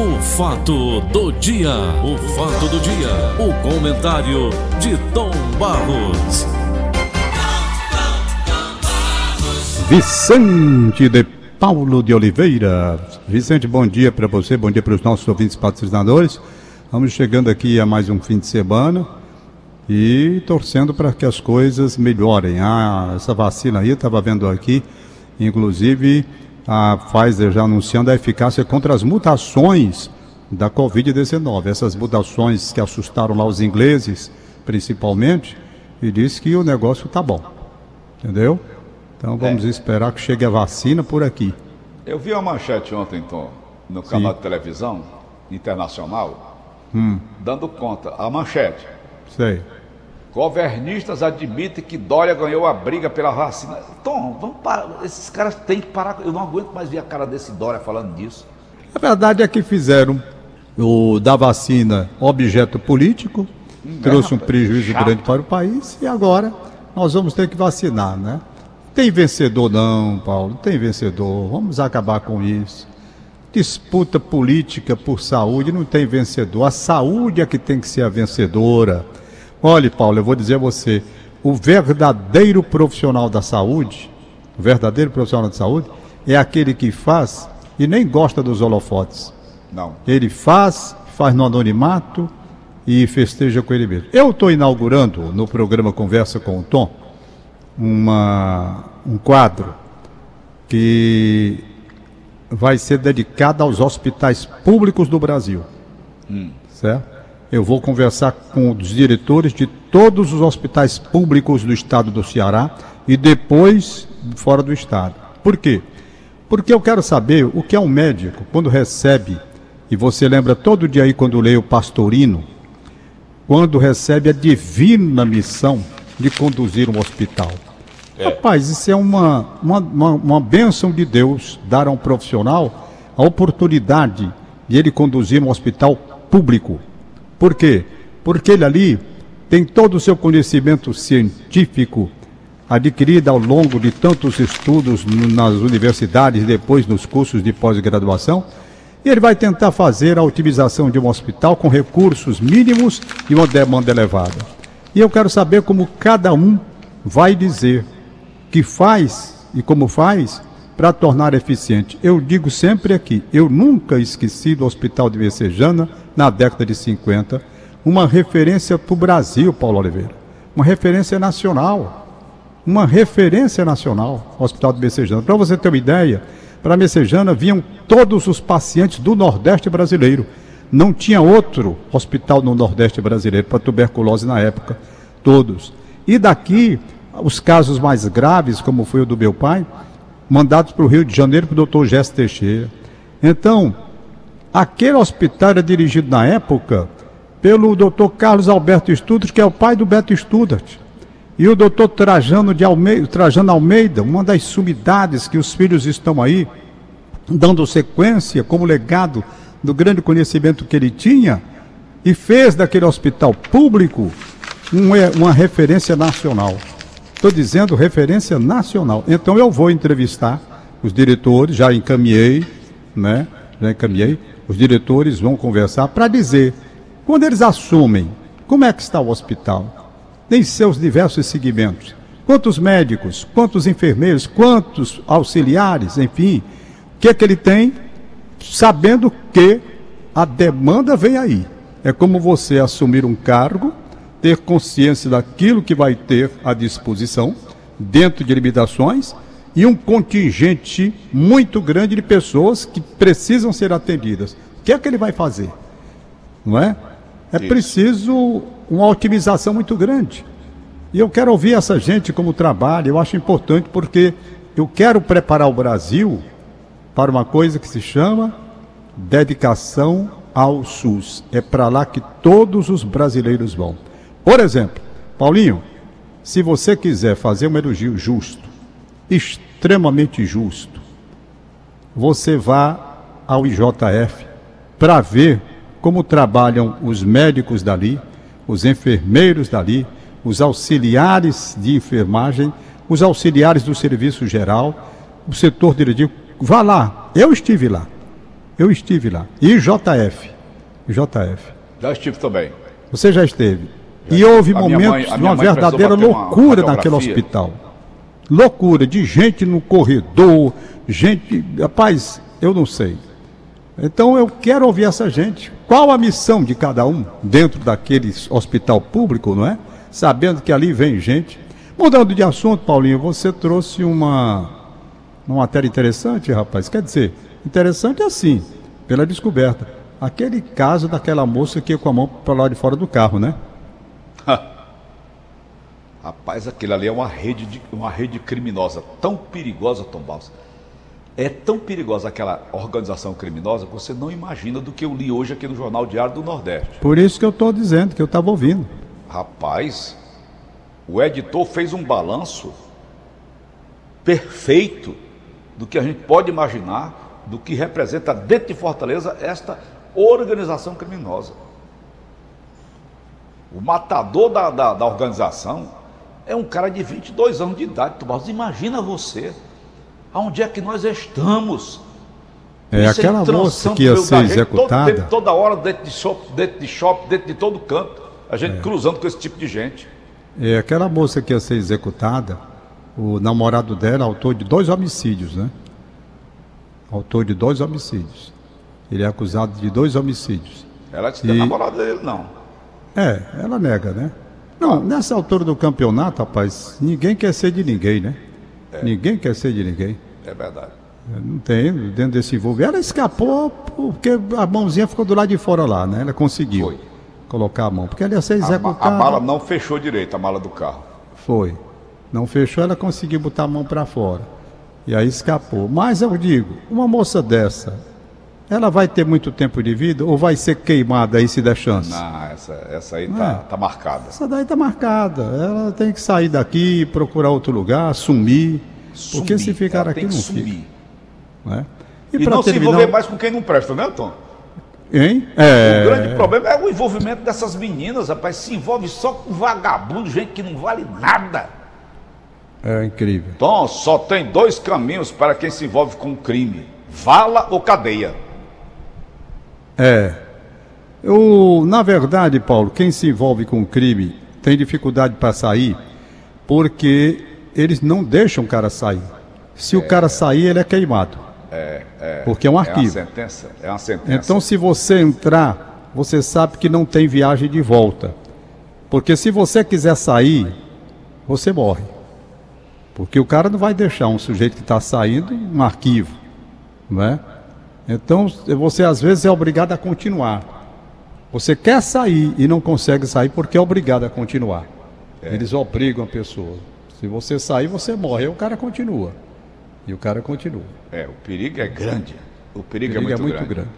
O fato do dia, o fato do dia, o comentário de Tom Barros. Vicente de Paulo de Oliveira. Vicente, bom dia para você, bom dia para os nossos ouvintes patrocinadores. Vamos chegando aqui a mais um fim de semana e torcendo para que as coisas melhorem. Ah, essa vacina aí, estava vendo aqui, inclusive a Pfizer já anunciando a eficácia contra as mutações da Covid-19. Essas mutações que assustaram lá os ingleses, principalmente, e disse que o negócio está bom. Entendeu? Então vamos é. esperar que chegue a vacina por aqui. Eu vi uma manchete ontem, Tom, no canal Sim. de televisão internacional, hum. dando conta. A manchete. Sei. Governistas admitem que Dória ganhou a briga pela vacina. Tom, vamos parar. Esses caras têm que parar. Eu não aguento mais ver a cara desse Dória falando disso. A verdade é que fizeram o da vacina objeto político, hum, trouxe um prejuízo chato. grande para o país e agora nós vamos ter que vacinar, né? Tem vencedor não, Paulo, tem vencedor. Vamos acabar com isso. Disputa política por saúde não tem vencedor. A saúde é que tem que ser a vencedora. Olhe, Paulo, eu vou dizer a você, o verdadeiro profissional da saúde, o verdadeiro profissional da saúde, é aquele que faz e nem gosta dos holofotes. Não. Ele faz, faz no anonimato e festeja com ele mesmo. Eu estou inaugurando no programa Conversa com o Tom uma, um quadro que vai ser dedicado aos hospitais públicos do Brasil. Hum. Certo? Eu vou conversar com os diretores de todos os hospitais públicos do estado do Ceará e depois fora do estado. Por quê? Porque eu quero saber o que é um médico quando recebe, e você lembra todo dia aí quando leio o Pastorino, quando recebe a divina missão de conduzir um hospital. É. Rapaz, isso é uma, uma, uma, uma bênção de Deus dar a um profissional a oportunidade de ele conduzir um hospital público por quê? Porque ele ali tem todo o seu conhecimento científico adquirido ao longo de tantos estudos nas universidades depois nos cursos de pós-graduação, e ele vai tentar fazer a otimização de um hospital com recursos mínimos e uma demanda elevada. E eu quero saber como cada um vai dizer que faz e como faz para tornar eficiente. Eu digo sempre aqui, eu nunca esqueci do Hospital de Messejana, na década de 50, uma referência para o Brasil, Paulo Oliveira. Uma referência nacional. Uma referência nacional, Hospital de Messejana. Para você ter uma ideia, para Messejana vinham todos os pacientes do Nordeste brasileiro. Não tinha outro hospital no Nordeste brasileiro para tuberculose na época. Todos. E daqui, os casos mais graves, como foi o do meu pai, mandados para o Rio de Janeiro para o doutor Gesto Teixeira. Então, Aquele hospital era dirigido na época pelo Dr. Carlos Alberto Estudos, que é o pai do Beto Studat. E o Dr. Trajano, de Almeida, Trajano Almeida, uma das sumidades que os filhos estão aí, dando sequência como legado do grande conhecimento que ele tinha, e fez daquele hospital público uma, uma referência nacional. Estou dizendo referência nacional. Então eu vou entrevistar os diretores, já encaminhei, né? Já encaminhei os diretores vão conversar para dizer, quando eles assumem, como é que está o hospital? Em seus diversos segmentos. Quantos médicos, quantos enfermeiros, quantos auxiliares, enfim, o que é que ele tem, sabendo que a demanda vem aí. É como você assumir um cargo, ter consciência daquilo que vai ter à disposição, dentro de limitações, e um contingente muito grande de pessoas que precisam ser atendidas. O que é que ele vai fazer? Não é? É Isso. preciso uma otimização muito grande. E eu quero ouvir essa gente como trabalha, eu acho importante porque eu quero preparar o Brasil para uma coisa que se chama dedicação ao SUS. É para lá que todos os brasileiros vão. Por exemplo, Paulinho, se você quiser fazer um elogio justo, extremamente justo, você vá ao IJF para ver como trabalham os médicos dali, os enfermeiros dali, os auxiliares de enfermagem, os auxiliares do serviço geral, o setor diretivo. Vá lá, eu estive lá. Eu estive lá. E JF. JF. Já estive também. Você já esteve. E houve momentos mãe, de uma verdadeira loucura uma naquele hospital. Loucura de gente no corredor, gente. Rapaz, eu não sei. Então eu quero ouvir essa gente. Qual a missão de cada um dentro daquele hospital público, não é? Sabendo que ali vem gente. Mudando de assunto, Paulinho, você trouxe uma, uma matéria interessante, rapaz. Quer dizer, interessante assim, pela descoberta. Aquele caso daquela moça que ia com a mão para lá de fora do carro, né? Rapaz, aquele ali é uma rede, de, uma rede criminosa tão perigosa, Tom Balsa é tão perigosa aquela organização criminosa que você não imagina do que eu li hoje aqui no Jornal Diário do Nordeste. Por isso que eu estou dizendo, que eu estava ouvindo. Rapaz, o editor fez um balanço perfeito do que a gente pode imaginar, do que representa dentro de Fortaleza esta organização criminosa. O matador da, da, da organização é um cara de 22 anos de idade, Tomás. Imagina você Aonde é que nós estamos? É aquela moça que ia ser executada. Todo, toda hora dentro de shopping, dentro de shopping, dentro de todo canto. A gente é. cruzando com esse tipo de gente. É aquela moça que ia ser executada, o namorado dela, autor de dois homicídios, né? Autor de dois homicídios. Ele é acusado de dois homicídios. Ela disse que é namorada dele, não. É, ela nega, né? Não, nessa altura do campeonato, rapaz, ninguém quer ser de ninguém, né? É. Ninguém quer ser de ninguém. É verdade. Não tem, dentro desse envolvimento. Ela escapou porque a mãozinha ficou do lado de fora lá, né? Ela conseguiu Foi. colocar a mão. Porque ela ia ser executada. A, a mala não fechou direito, a mala do carro. Foi. Não fechou, ela conseguiu botar a mão para fora. E aí escapou. Mas eu digo, uma moça dessa, ela vai ter muito tempo de vida ou vai ser queimada aí se der chance? Não, essa, essa aí tá, é? tá marcada. Essa daí tá marcada. Ela tem que sair daqui, procurar outro lugar, sumir. sumir. Porque se ficar ela aqui não sumir. fica. Né? E, e não terminar... se envolver mais com quem não presta, né, Tom? Hein? É... O grande problema é o envolvimento dessas meninas, rapaz. Se envolve só com vagabundo, gente que não vale nada. É incrível. Tom, só tem dois caminhos para quem se envolve com crime: vala ou cadeia. É. Eu, na verdade, Paulo, quem se envolve com crime tem dificuldade para sair porque eles não deixam o cara sair. Se é, o cara sair, ele é queimado. É, é. Porque é um arquivo. É uma sentença. É uma sentença. Então, se você entrar, você sabe que não tem viagem de volta. Porque se você quiser sair, você morre. Porque o cara não vai deixar um sujeito que está saindo um arquivo, não é? Então, você às vezes é obrigado a continuar. Você quer sair e não consegue sair porque é obrigado a continuar. É. Eles obrigam a pessoa. Se você sair, você morre. Aí o cara continua. E o cara continua. É, o perigo é grande. O perigo, o perigo é, muito, é muito grande. grande.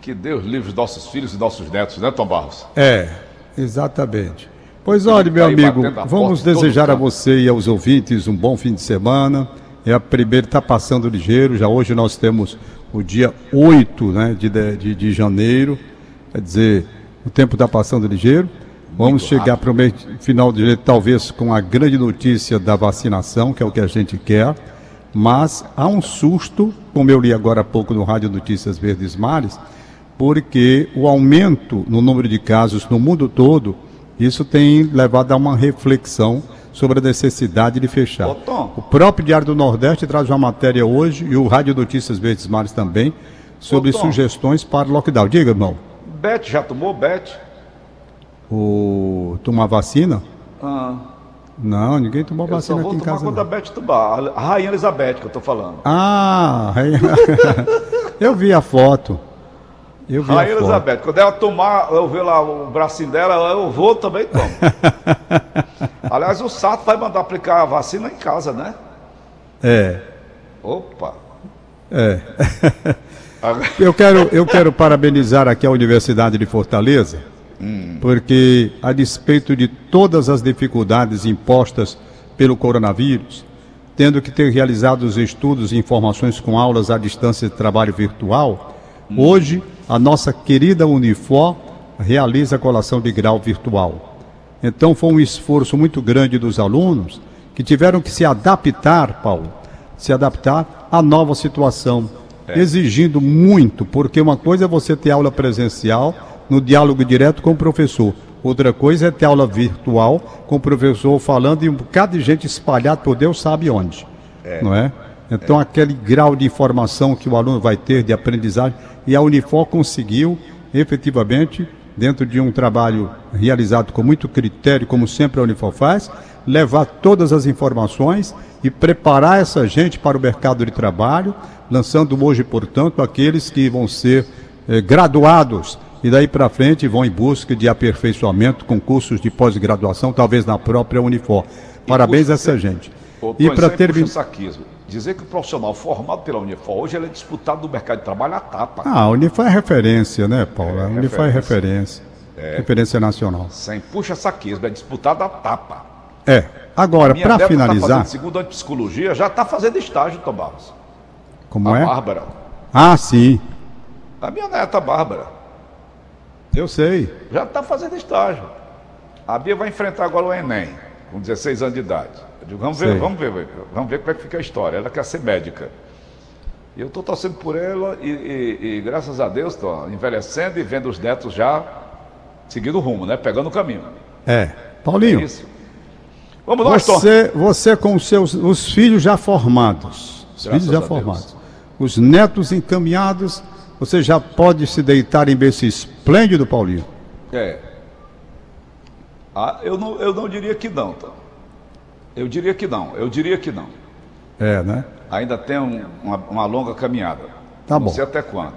Que Deus livre os nossos filhos e nossos netos, né, Tom Barros? É, exatamente. Pois olha, meu tá amigo, vamos desejar a você e aos ouvintes um bom fim de semana. É a primeira, está passando ligeiro. Já hoje nós temos o dia 8 né, de, de, de janeiro. Quer dizer, o tempo está passando ligeiro. Vamos Muito chegar para o mês final de janeiro, talvez com a grande notícia da vacinação, que é o que a gente quer. Mas há um susto, como eu li agora há pouco no Rádio Notícias Verdes Mares, porque o aumento no número de casos no mundo todo, isso tem levado a uma reflexão sobre a necessidade de fechar. o próprio Diário do Nordeste traz uma matéria hoje e o Rádio Notícias Verdes Mares também sobre sugestões para lockdown. Diga, irmão. Beth já tomou Beth? O tomar vacina? Ah. Não, ninguém tomou eu vacina aqui em casa. Eu vou tomar quando a Beth tomar. A Rainha Elizabeth que eu estou falando. Ah, eu vi a foto. Eu vi Rainha Elizabeth, quando ela tomar, eu ver lá o bracinho dela, eu vou também tomo. Aliás, o Sato vai mandar aplicar a vacina em casa, né? É. Opa! É. eu, quero, eu quero parabenizar aqui a Universidade de Fortaleza, hum. porque, a despeito de todas as dificuldades impostas pelo coronavírus, tendo que ter realizado os estudos e informações com aulas à distância de trabalho virtual, hum. hoje a nossa querida Unifor realiza a colação de grau virtual. Então foi um esforço muito grande dos alunos que tiveram que se adaptar, Paulo, se adaptar à nova situação é. exigindo muito, porque uma coisa é você ter aula presencial no diálogo direto com o professor. Outra coisa é ter aula virtual com o professor falando e um bocado de gente espalhada por Deus sabe onde. É. Não é? Então, é. aquele grau de informação que o aluno vai ter de aprendizagem, e a Unifor conseguiu, efetivamente, dentro de um trabalho realizado com muito critério, como sempre a Unifor faz, levar todas as informações e preparar essa gente para o mercado de trabalho, lançando hoje, portanto, aqueles que vão ser eh, graduados e daí para frente vão em busca de aperfeiçoamento com cursos de pós-graduação, talvez na própria Unifor. Parabéns a essa gente. e para terminar. Dizer que o profissional formado pela Unifor hoje é disputado no mercado de trabalho à tapa. Ah, a Unifor é referência, né, Paulo? É, a Unifor é referência. É. Referência nacional. Sem puxa saquismo, é disputado à tapa. É. Agora, para tá finalizar. Tá segundo a psicologia, já está fazendo estágio, Tom Barros. Como a é? Bárbara. Ah, sim. A minha neta Bárbara. Eu sei. Já está fazendo estágio. A Bia vai enfrentar agora o Enem, com 16 anos de idade. Eu digo, vamos ver, vamos ver, vamos ver como é que fica a história. Ela quer ser médica. E eu estou torcendo por ela e, e, e graças a Deus estou envelhecendo e vendo os netos já seguindo o rumo, né? Pegando o caminho. É. Paulinho. É isso. Vamos lá, você, você com os seus os filhos já formados. Os graças filhos já formados. Os netos encaminhados você já pode se deitar em berço esplêndido, Paulinho? É. Ah, eu, não, eu não diria que não, tá? Eu diria que não, eu diria que não. É, né? Ainda tem um, uma, uma, longa caminhada. Tá não bom. Não sei até quando.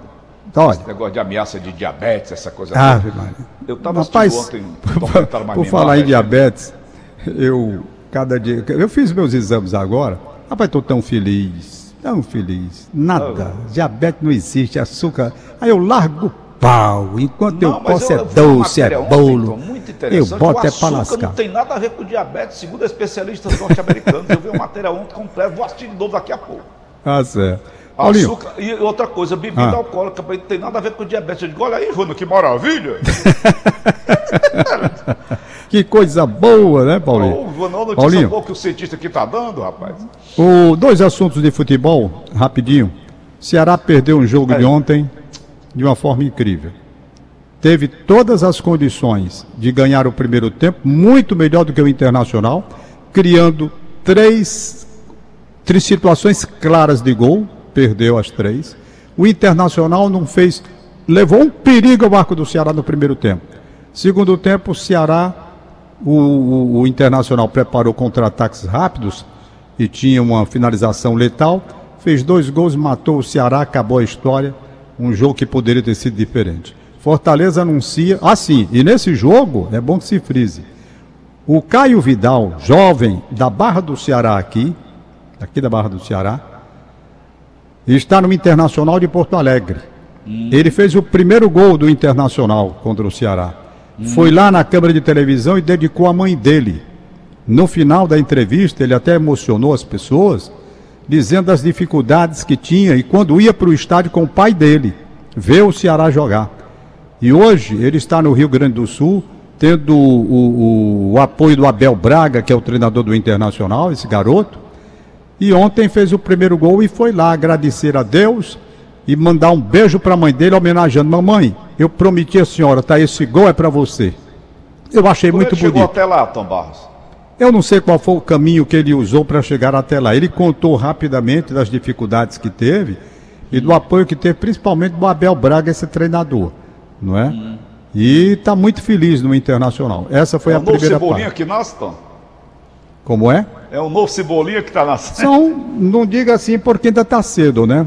Tá, Esse negócio de ameaça de diabetes, essa coisa. Ah, toda. Eu estava assistindo ontem Por falar em diabetes, eu cada dia. Eu fiz meus exames agora. Rapaz, estou tão feliz Tão feliz. Nada. Oh. Diabetes não existe, açúcar. Aí eu largo pau. Enquanto não, eu posso eu, é doce, é bolo. Ontem, eu boto é para lascar. não tem nada a ver com diabetes, segundo especialistas norte-americanos. eu vi uma matéria ontem completa, vou assistir de novo daqui a pouco. Ah, certo. Açúcar, e outra coisa, bebida ah. alcoólica não tem nada a ver com diabetes. Eu digo, olha aí, Júnior, que maravilha! Que coisa boa, né, Paulinho? Não, notícia Paulinho. boa que o cientista aqui está dando, rapaz. O, dois assuntos de futebol, rapidinho. Ceará perdeu um jogo é. de ontem de uma forma incrível. Teve todas as condições de ganhar o primeiro tempo, muito melhor do que o Internacional, criando três, três situações claras de gol, perdeu as três. O Internacional não fez, levou um perigo ao arco do Ceará no primeiro tempo. Segundo tempo, o Ceará o, o, o Internacional preparou contra-ataques rápidos e tinha uma finalização letal. Fez dois gols, matou o Ceará, acabou a história. Um jogo que poderia ter sido diferente. Fortaleza anuncia. Ah, sim, e nesse jogo, é bom que se frise. O Caio Vidal, jovem da Barra do Ceará aqui, aqui da Barra do Ceará, está no Internacional de Porto Alegre. Hum. Ele fez o primeiro gol do Internacional contra o Ceará. Foi lá na câmara de televisão e dedicou a mãe dele. No final da entrevista, ele até emocionou as pessoas, dizendo as dificuldades que tinha e quando ia para o estádio com o pai dele, ver o Ceará jogar. E hoje ele está no Rio Grande do Sul, tendo o, o, o apoio do Abel Braga, que é o treinador do Internacional, esse garoto. E ontem fez o primeiro gol e foi lá agradecer a Deus e mandar um beijo para a mãe dele, homenageando: Mamãe, eu prometi à senhora, tá? Esse gol é para você. Eu achei Como muito ele bonito. chegou até lá, Tom Barros? Eu não sei qual foi o caminho que ele usou para chegar até lá. Ele contou rapidamente das dificuldades que teve e do apoio que teve, principalmente do Abel Braga, esse treinador, não é? E está muito feliz no Internacional. Essa foi é a primeira parte. O novo Cebolinha que nasce, Tom? Como é? É o novo Cebolinha que está nascendo. São, não diga assim porque ainda está cedo, né?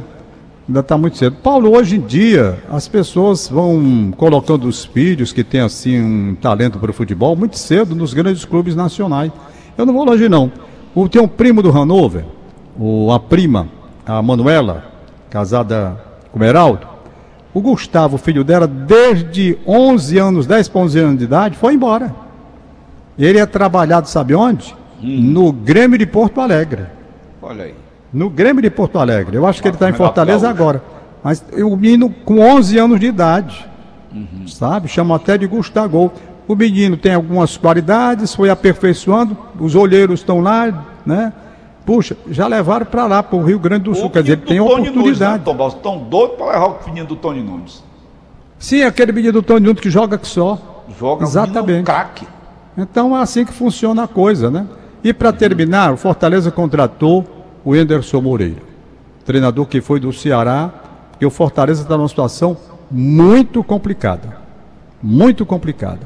Ainda está muito cedo. Paulo, hoje em dia, as pessoas vão colocando os filhos que têm assim um talento para o futebol muito cedo nos grandes clubes nacionais. Eu não vou longe, não. O, tem um primo do Hanover, o, a prima, a Manuela, casada com o Heraldo. O Gustavo, filho dela, desde 11 anos, 10 para 11 anos de idade, foi embora. Ele é trabalhado, sabe onde? Hum. No Grêmio de Porto Alegre. Olha aí no Grêmio de Porto Alegre. Eu acho que ele está em Fortaleza agora. Mas o menino com 11 anos de idade, uhum. sabe? Chama até de Gustavo. O menino tem algumas qualidades, foi aperfeiçoando, os olheiros estão lá, né? Puxa, já levaram para lá, para o Rio Grande do Sul. Quer dizer, tem Tony oportunidade. Nunes, né, Estão doidos para levar o menino do Tony Nunes. Sim, aquele menino do Tony Nunes que joga que só. Joga Exatamente. um craque. Então é assim que funciona a coisa, né? E para terminar, o Fortaleza contratou o Enderson Moreira, treinador que foi do Ceará, porque o Fortaleza está numa situação muito complicada. Muito complicada.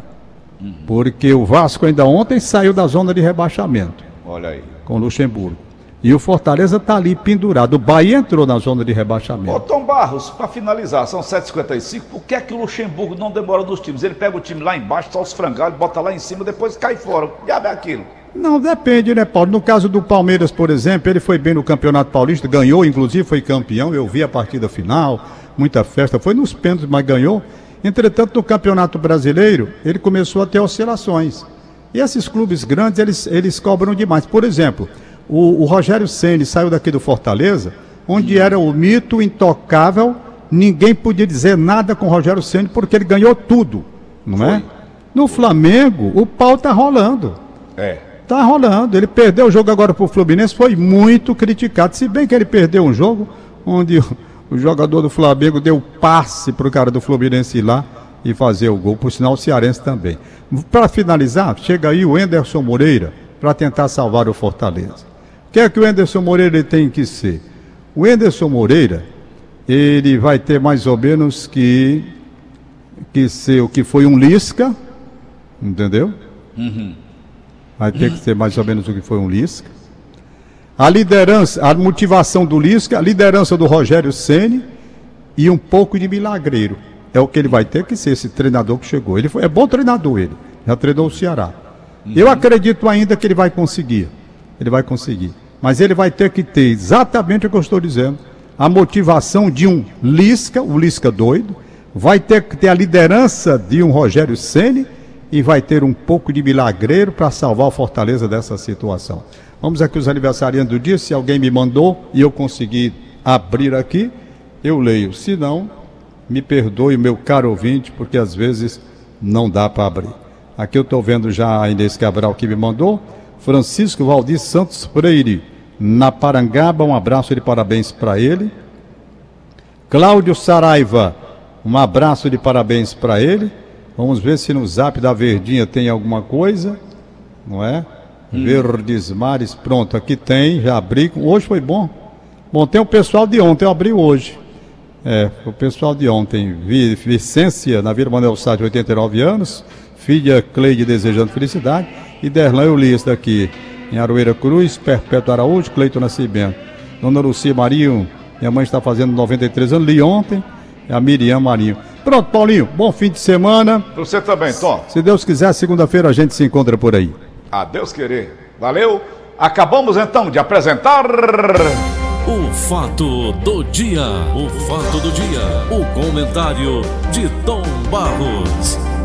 Uhum. Porque o Vasco ainda ontem saiu da zona de rebaixamento. Olha aí. Com o Luxemburgo. E o Fortaleza está ali pendurado. O Bahia entrou na zona de rebaixamento. Ô, Tom Barros, para finalizar, são 7h55. Por que é que o Luxemburgo não demora nos times? Ele pega o time lá embaixo, só os frangalhos, bota lá em cima, depois cai fora. Que é aquilo? Não, depende, né, Paulo? No caso do Palmeiras, por exemplo, ele foi bem no Campeonato Paulista, ganhou, inclusive foi campeão. Eu vi a partida final, muita festa. Foi nos pênaltis, mas ganhou. Entretanto, no Campeonato Brasileiro, ele começou a ter oscilações. E esses clubes grandes, eles, eles cobram demais. Por exemplo. O, o Rogério Ceni saiu daqui do Fortaleza, onde era o mito intocável, ninguém podia dizer nada com o Rogério Ceni porque ele ganhou tudo, não é? Foi. é? No Flamengo, o pau tá rolando. É. Tá rolando. Ele perdeu o jogo agora pro Fluminense, foi muito criticado. Se bem que ele perdeu um jogo onde o jogador do Flamengo deu passe pro cara do Fluminense ir lá e fazer o gol, por sinal o cearense também. Para finalizar, chega aí o Enderson Moreira para tentar salvar o Fortaleza que é que o Enderson Moreira tem que ser? O Enderson Moreira, ele vai ter mais ou menos que, que ser o que foi um Lisca, entendeu? Uhum. Vai ter que ser mais ou menos o que foi um Lisca. A liderança, a motivação do Lisca, a liderança do Rogério Ceni e um pouco de milagreiro. É o que ele vai ter que ser, esse treinador que chegou. Ele foi, é bom treinador ele, já treinou o Ceará. Uhum. Eu acredito ainda que ele vai conseguir. Ele vai conseguir. Mas ele vai ter que ter exatamente o que eu estou dizendo: a motivação de um Lisca, o Lisca doido, vai ter que ter a liderança de um Rogério Ceni e vai ter um pouco de milagreiro para salvar o Fortaleza dessa situação. Vamos aqui os aniversariantes do dia, se alguém me mandou e eu consegui abrir aqui, eu leio. Se não, me perdoe, meu caro ouvinte, porque às vezes não dá para abrir. Aqui eu estou vendo já a Inês Cabral que me mandou. Francisco Valdir Santos Freire, na Parangaba, um abraço de parabéns para ele. Cláudio Saraiva, um abraço de parabéns para ele. Vamos ver se no zap da Verdinha tem alguma coisa, não é? Hum. Verdes Mares, pronto, aqui tem, já abri. Hoje foi bom. Bom, tem o pessoal de ontem, eu abri hoje. É, o pessoal de ontem. Vicência, na Vila Manuel Sá, de 89 anos. Filha Cleide desejando felicidade. E Derlan, eu li esse daqui. Em Aroeira Cruz, Perpétuo Araújo, Cleito Nascimento. Dona Lucia Marinho, minha mãe está fazendo 93 anos, li ontem. É a Miriam Marinho. Pronto, Paulinho, bom fim de semana. Pra você também, Tom. Se Deus quiser, segunda-feira a gente se encontra por aí. A Deus querer. Valeu. Acabamos então de apresentar. O fato do dia. O fato do dia. O comentário de Tom Barros.